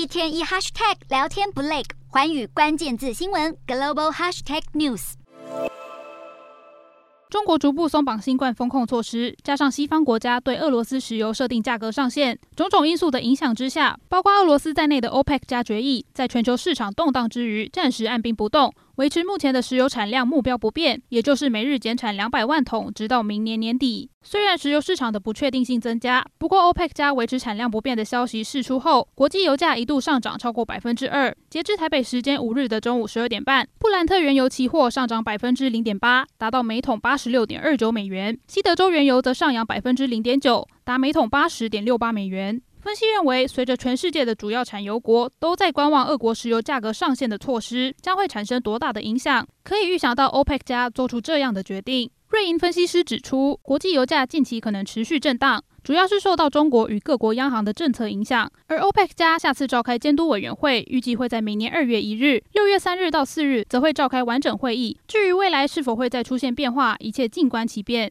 一天一 hashtag 聊天不累，环宇关键字新闻 global hashtag news。中国逐步松绑新冠风控措施，加上西方国家对俄罗斯石油设定价格上限，种种因素的影响之下，包括俄罗斯在内的 OPEC 加决议，在全球市场动荡之余，暂时按兵不动。维持目前的石油产量目标不变，也就是每日减产两百万桶，直到明年年底。虽然石油市场的不确定性增加，不过 OPEC 加维持产量不变的消息释出后，国际油价一度上涨超过百分之二。截至台北时间五日的中午十二点半，布兰特原油期货上涨百分之零点八，达到每桶八十六点二九美元；西德州原油则上扬百分之零点九，达每桶八十点六八美元。分析认为，随着全世界的主要产油国都在观望俄国石油价格上限的措施将会产生多大的影响，可以预想到 OPEC 加做出这样的决定。瑞银分析师指出，国际油价近期可能持续震荡，主要是受到中国与各国央行的政策影响。而 OPEC 加下次召开监督委员会，预计会在明年二月一日、六月三日到四日，则会召开完整会议。至于未来是否会再出现变化，一切静观其变。